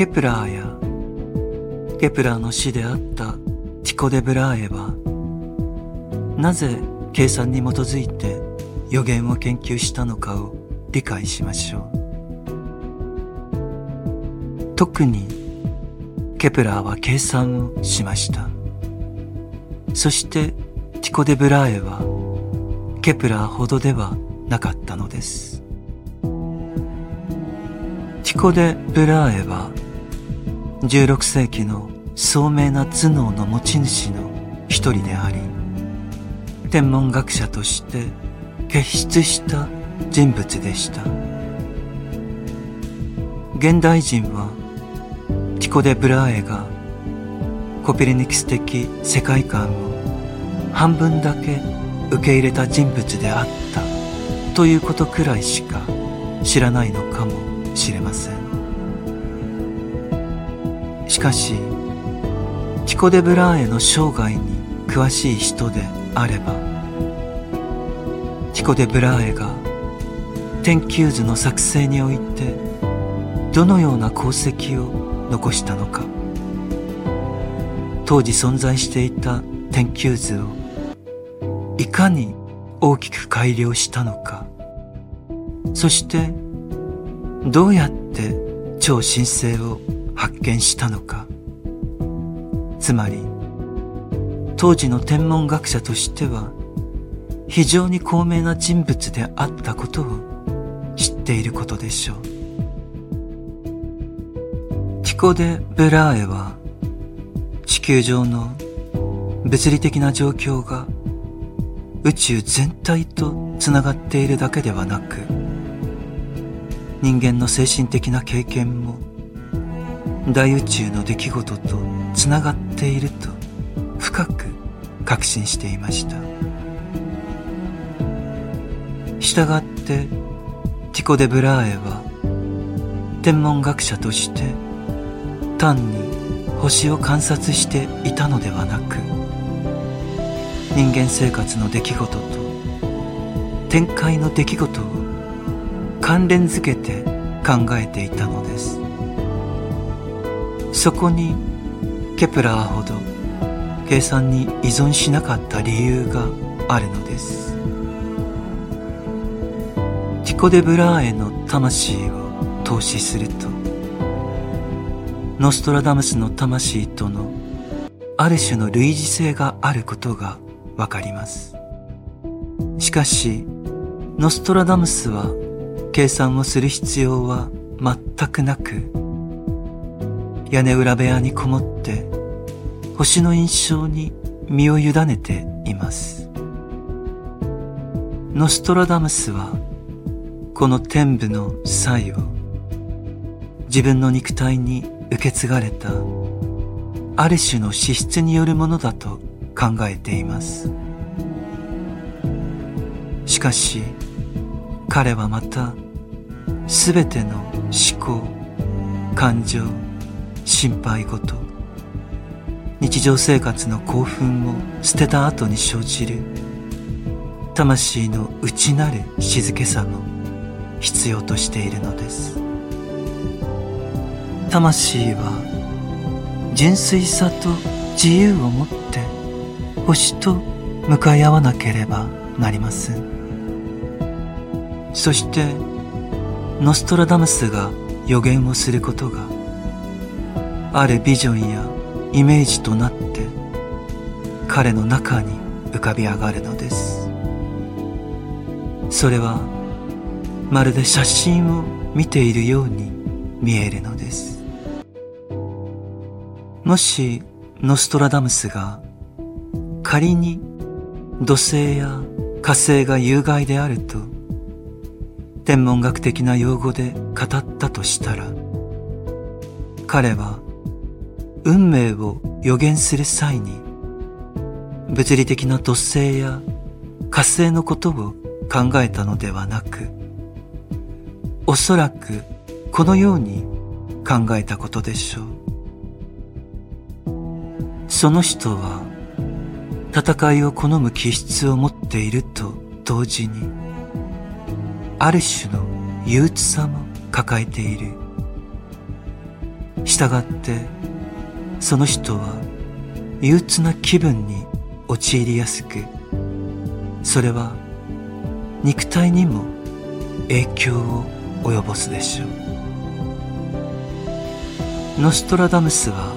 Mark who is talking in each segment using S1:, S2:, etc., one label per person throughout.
S1: ケプラーやケプラーの師であったティコ・デ・ブラーエはなぜ計算に基づいて予言を研究したのかを理解しましょう。特にケプラーは計算をしました。そしてティコ・デ・ブラーエはケプラーほどではなかったのです。ティコ・デ・ブラーエは16世紀の聡明な頭脳の持ち主の一人であり天文学者として傑出した人物でした。現代人はティコ・デ・ブラーエがコペルニクス的世界観を半分だけ受け入れた人物であったということくらいしか知らないのかもしれません。しかしティコ・デ・ブラーエの生涯に詳しい人であればティコ・デ・ブラーエが天球図の作成においてどのような功績を残したのか当時存在していた天球図をいかに大きく改良したのかそしてどうやって超新星を発見したのか。つまり当時の天文学者としては非常に高名な人物であったことを知っていることでしょう。ティコ・デ・ブラーエは地球上の物理的な状況が宇宙全体とつながっているだけではなく人間の精神的な経験も大宇宙の出来事とつながっていると深く確信していました。したがってティコ・デ・ブラーエは天文学者として単に星を観察していたのではなく人間生活の出来事と展開の出来事を関連づけて考えていたのです。そこにケプラーほど計算に依存しなかった理由があるのです。ティコ・デ・ブラーエの魂を投資するとノストラダムスの魂とのある種の類似性があることがわかります。しかしノストラダムスは計算をする必要は全くなく屋根裏部屋にこもって星の印象に身を委ねています。ノストラダムスはこの天部の際を自分の肉体に受け継がれたある種の資質によるものだと考えています。しかし彼はまた全ての思考感情心配事。日常生活の興奮を捨てた後に生じる。魂の内なる静けさも必要としているのです。魂は純粋さと自由を持って星と向かい合わなければなりません。そしてノストラダムスが予言をすることがあるビジョンやイメージとなって彼の中に浮かび上がるのです。それはまるで写真を見ているように見えるのです。もしノストラダムスが仮に土星や火星が有害であると天文学的な用語で語ったとしたら彼は運命を予言する際に物理的な土星や火星のことを考えたのではなくおそらくこのように考えたことでしょう。その人は戦いを好む気質を持っていると同時にある種の憂鬱さも抱えている。従ってその人は憂鬱な気分に陥りやすくそれは肉体にも影響を及ぼすでしょう。ノストラダムスは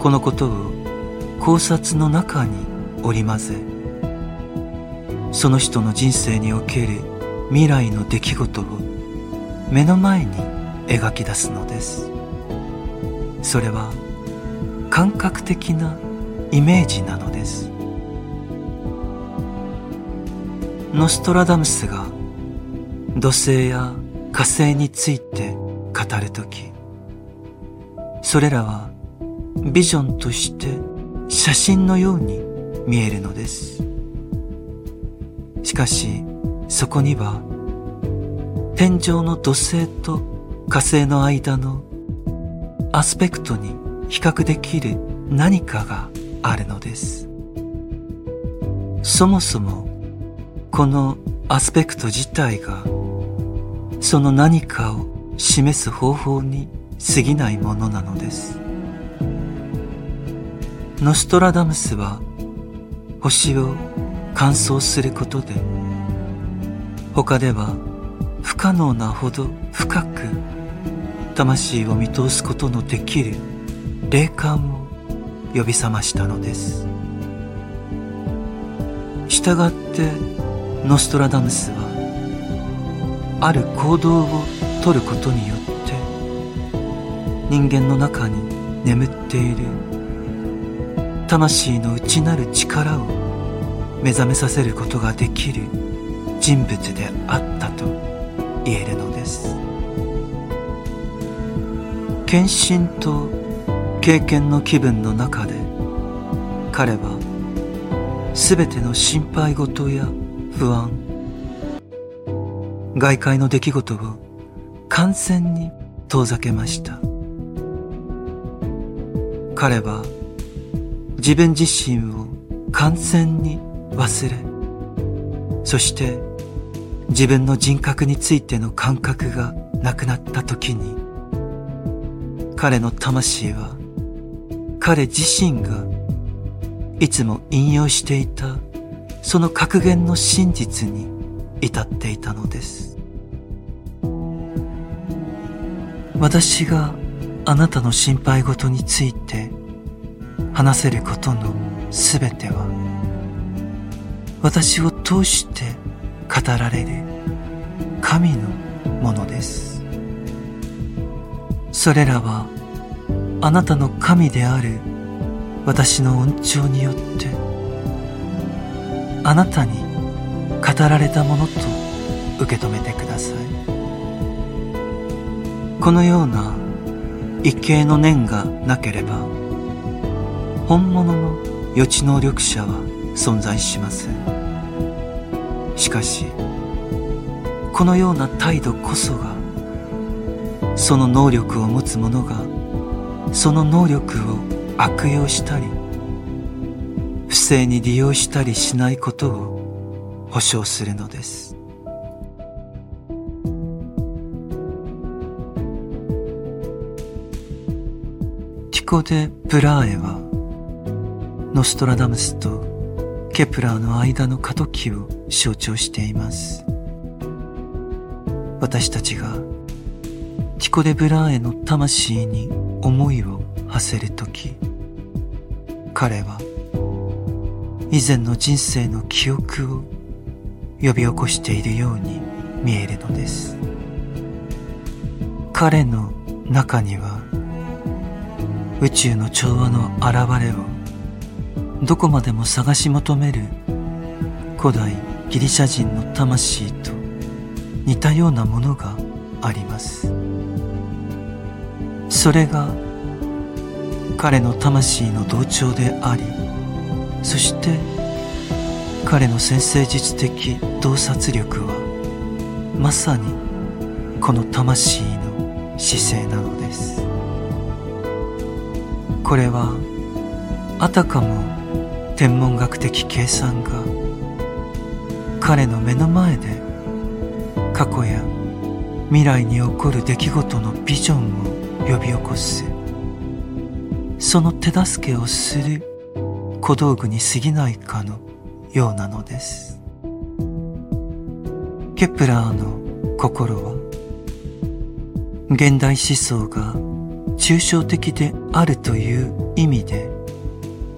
S1: このことを考察の中に織り交ぜその人の人生における未来の出来事を目の前に描き出すのです。それは感覚的なイメージなのです。ノストラダムスが土星や火星について語るときそれらはビジョンとして写真のように見えるのです。しかしそこには天井の土星と火星の間のアスペクトに比較できる何かがあるのです。そもそもこのアスペクト自体がその何かを示す方法に過ぎないものなのです。ノストラダムスは星を乾燥することで他では不可能なほど深く魂を見通すことのできる霊感を呼び覚ましたのです。したがってノストラダムスはある行動をとることによって人間の中に眠っている魂の内なる力を目覚めさせることができる人物であったと言えるのです。献身と経験の気分の中で彼は全ての心配事や不安外界の出来事を完全に遠ざけました。彼は自分自身を完全に忘れそして自分の人格についての感覚がなくなった時に彼の魂は彼自身がいつも引用していたその格言の真実に至っていたのです。私があなたの心配事について話せることのすべては私を通して語られる神のものです。それらはあなたの神である。私の恩寵によって。あなたに語られたものと受け止めてください。このような一形の念がなければ本物の予知能力者は存在しません。しかしこのような態度こそがその能力を持つ者がその能力を悪用したり不正に利用したりしないことを保証するのです。ティコ・デ・ブラーエはノストラダムスとケプラーの間の過渡期を象徴しています。私たちがティコ・デ・ブラーエの魂に思いを馳せる時彼は以前の人生の記憶を呼び起こしているように見えるのです。彼の中には宇宙の調和の現れをどこまでも探し求める古代ギリシャ人の魂と似たようなものがあります。それが彼の魂の同調でありそして彼の先生術的洞察力はまさにこの魂の姿勢なのです。これはあたかも天文学的計算が彼の目の前で過去や未来に起こる出来事のビジョンを呼び起こす。その手助けをする小道具に過ぎないかのようなのです。ケプラーの心は現代思想が抽象的であるという意味で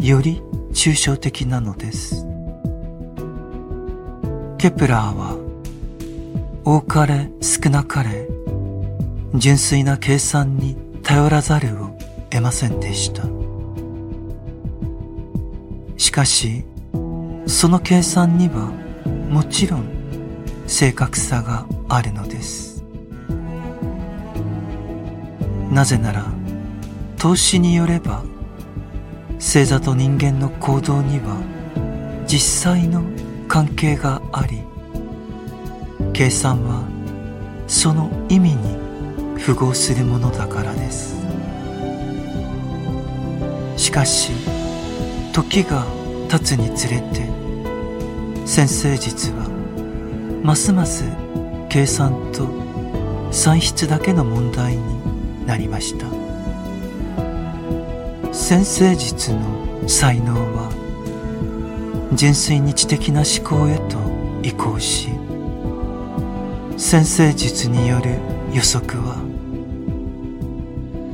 S1: より抽象的なのです。ケプラーは多かれ少なかれ純粋な計算に頼らざるを得ませんでした。しかしその計算にはもちろん正確さがあるのです。なぜなら投資によれば星座と人間の行動には実際の関係があり計算はその意味に符合するものだからです。しかし時が経つにつれて先生術はますます計算と算出だけの問題になりました。先生術の才能は純粋に知的な思考へと移行し先生術による予測は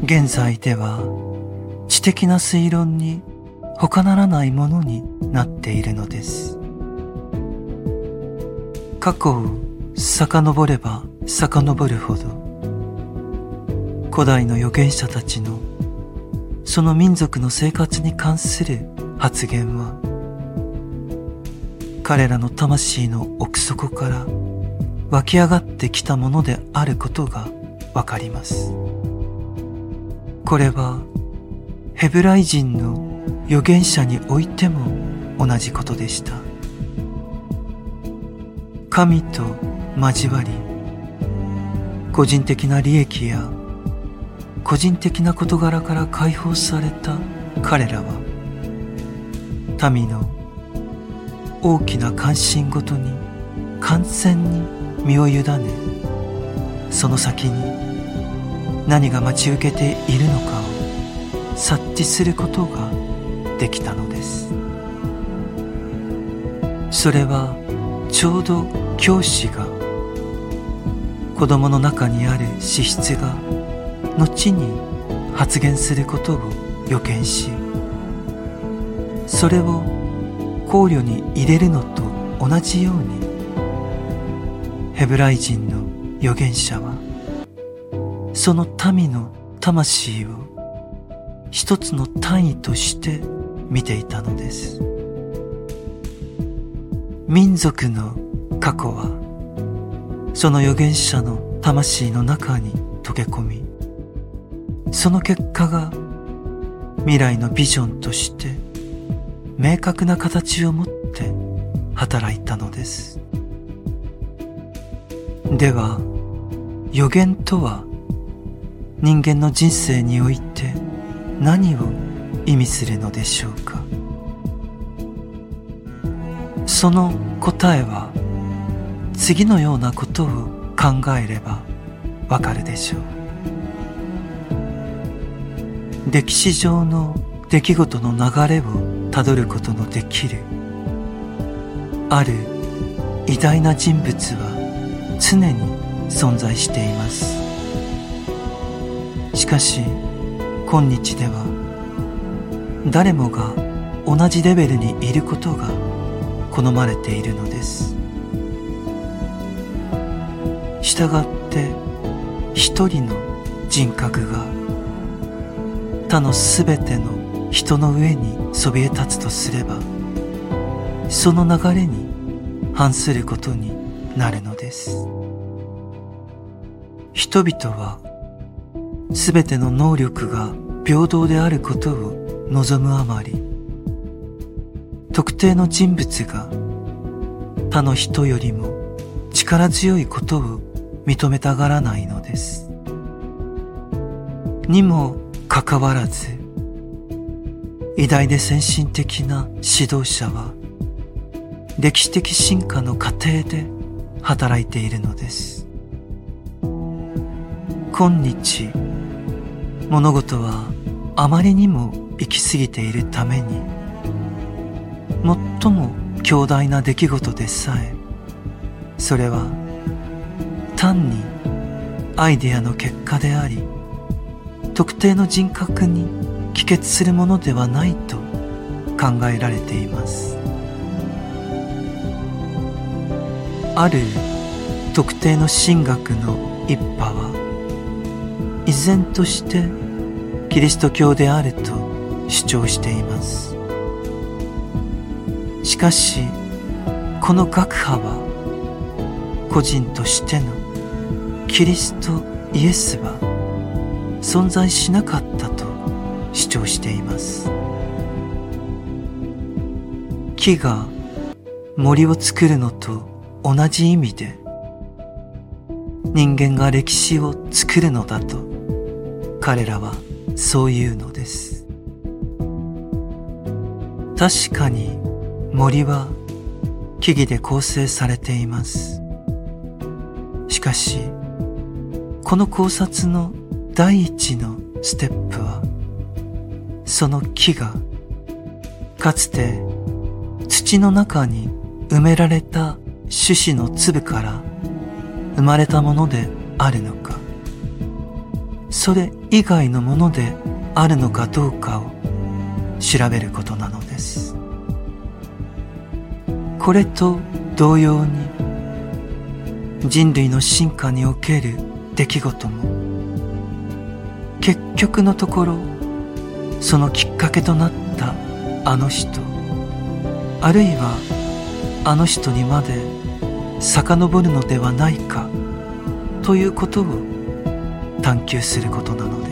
S1: 現在では知的な推論に他ならないものになっているのです。過去を遡れば遡るほど古代の預言者たちのその民族の生活に関する発言は彼らの魂の奥底から湧き上がってきたものであることがわかります。これはヘブライ人の預言者においても同じことでした。神と交わり個人的な利益や個人的な事柄から解放された彼らは民の大きな関心ごとに完全に身を委ねその先に何が待ち受けているのかを察知することができたのです。それはちょうど教師が子供の中にある資質が後に発言することを予見しそれを考慮に入れるのと同じようにヘブライ人の預言者はその民の魂を一つの単位として見ていたのです。民族の過去はその預言者の魂の中に溶け込みその結果が未来のビジョンとして明確な形を持って働いたのです。では予言とは人間の人生において何を意味するのでしょうか？その答えは次のようなことを考えればわかるでしょう。歴史上の出来事の流れをたどることのできるある偉大な人物は常に存在しています。しかし今日では誰もが同じレベルにいることが好まれているのです。したがって一人の人格が他のすべての人の上にそびえ立つとすればその流れに反することになるのです。人々はすべての能力が平等であることを望むあまり。特定の人物が他の人よりも力強いことを認めたがらないのです。にもかかわらず偉大で先進的な指導者は歴史的進化の過程で働いているのです。今日物事はあまりにも行き過ぎているために最も強大な出来事でさえそれは単にアイデアの結果であり特定の人格に帰結するものではないと考えられています。ある特定の神学の一派は依然としてキリスト教であると主張しています。しかしこの学派は個人としてのキリストイエスは存在しなかったと主張しています。木が森を作るのと同じ意味で人間が歴史を作るのだと彼らはそう言うのです。確かに森は木々で構成されています。しかしこの考察の第一のステップはその木がかつて土の中に埋められた種子の粒から生まれたものであるのか。それ以外のものであるのかどうかを調べることなのです。これと同様に人類の進化における出来事も結局のところそのきっかけとなったあの人あるいはあの人にまで遡るのではないかということを探求することなの